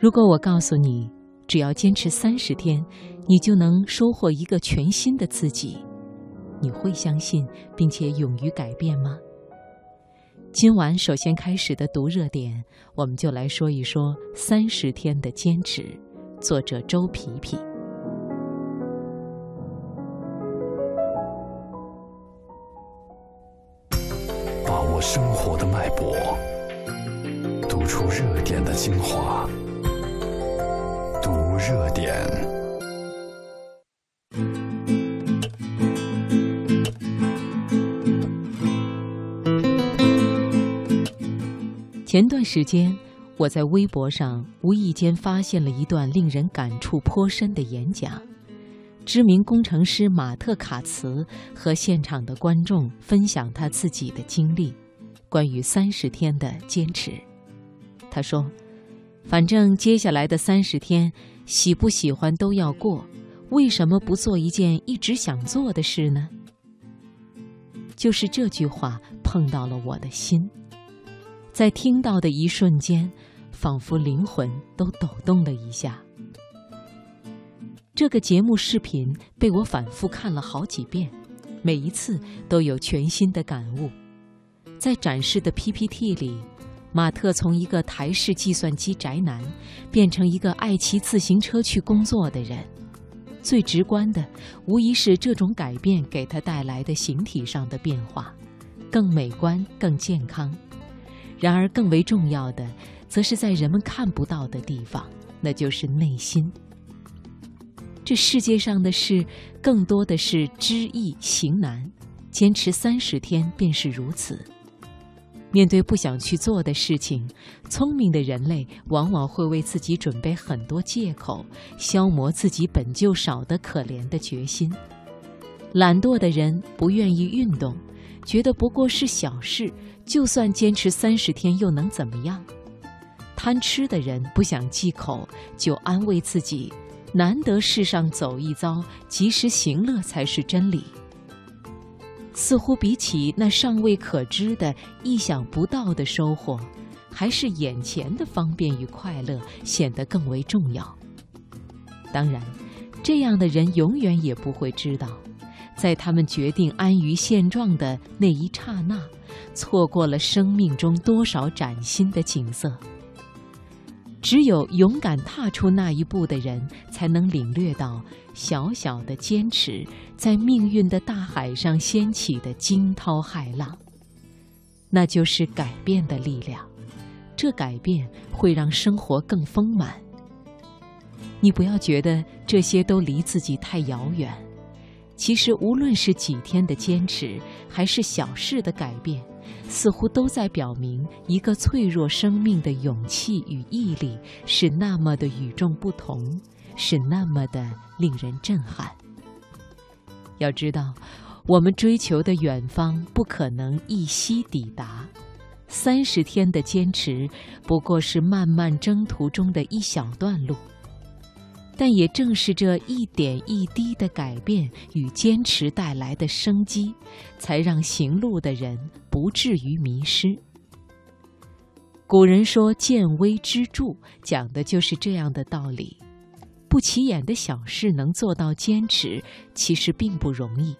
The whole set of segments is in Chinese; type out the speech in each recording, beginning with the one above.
如果我告诉你，只要坚持三十天，你就能收获一个全新的自己，你会相信并且勇于改变吗？今晚首先开始的读热点，我们就来说一说三十天的坚持。作者周皮皮。把握生活的脉搏，读出热点的精华。热点。前段时间，我在微博上无意间发现了一段令人感触颇深的演讲。知名工程师马特·卡茨和现场的观众分享他自己的经历，关于三十天的坚持。他说：“反正接下来的三十天，喜不喜欢都要过，为什么不做一件一直想做的事呢？”就是这句话碰到了我的心。在听到的一瞬间，仿佛灵魂都抖动了一下。这个节目视频被我反复看了好几遍，每一次都有全新的感悟。在展示的 PPT 里，马特从一个台式计算机宅男，变成一个爱骑自行车去工作的人。最直观的，无疑是这种改变给他带来的形体上的变化，更美观、更健康。然而，更为重要的，则是在人们看不到的地方，那就是内心。这世界上的事，更多的是知易行难，坚持三十天便是如此。面对不想去做的事情，聪明的人类往往会为自己准备很多借口，消磨自己本就少得可怜的决心。懒惰的人不愿意运动。觉得不过是小事，就算坚持三十天又能怎么样？贪吃的人不想忌口，就安慰自己：难得世上走一遭，及时行乐才是真理。似乎比起那尚未可知的、意想不到的收获，还是眼前的方便与快乐显得更为重要。当然，这样的人永远也不会知道。在他们决定安于现状的那一刹那，错过了生命中多少崭新的景色。只有勇敢踏出那一步的人，才能领略到小小的坚持在命运的大海上掀起的惊涛骇浪。那就是改变的力量，这改变会让生活更丰满。你不要觉得这些都离自己太遥远。其实，无论是几天的坚持，还是小事的改变，似乎都在表明一个脆弱生命的勇气与毅力是那么的与众不同，是那么的令人震撼。要知道，我们追求的远方不可能一夕抵达，三十天的坚持不过是漫漫征途中的一小段路。但也正是这一点一滴的改变与坚持带来的生机，才让行路的人不至于迷失。古人说“见微知著”，讲的就是这样的道理。不起眼的小事能做到坚持，其实并不容易。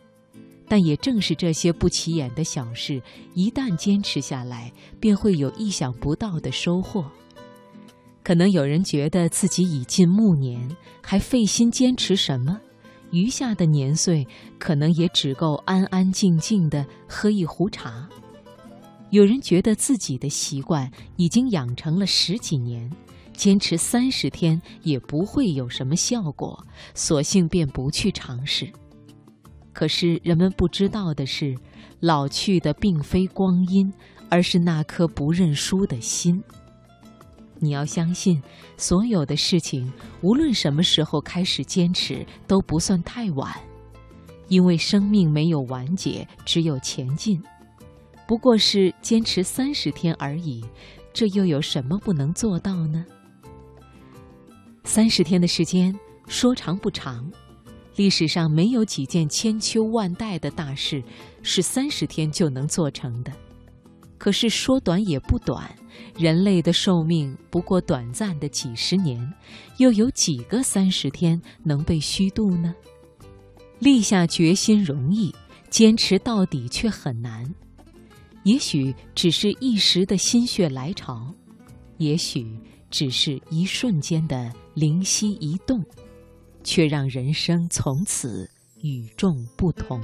但也正是这些不起眼的小事，一旦坚持下来，便会有意想不到的收获。可能有人觉得自己已近暮年，还费心坚持什么？余下的年岁可能也只够安安静静的喝一壶茶。有人觉得自己的习惯已经养成了十几年，坚持三十天也不会有什么效果，索性便不去尝试。可是人们不知道的是，老去的并非光阴，而是那颗不认输的心。你要相信，所有的事情，无论什么时候开始坚持，都不算太晚，因为生命没有完结，只有前进。不过是坚持三十天而已，这又有什么不能做到呢？三十天的时间说长不长，历史上没有几件千秋万代的大事是三十天就能做成的。可是说短也不短，人类的寿命不过短暂的几十年，又有几个三十天能被虚度呢？立下决心容易，坚持到底却很难。也许只是一时的心血来潮，也许只是一瞬间的灵犀一动，却让人生从此与众不同。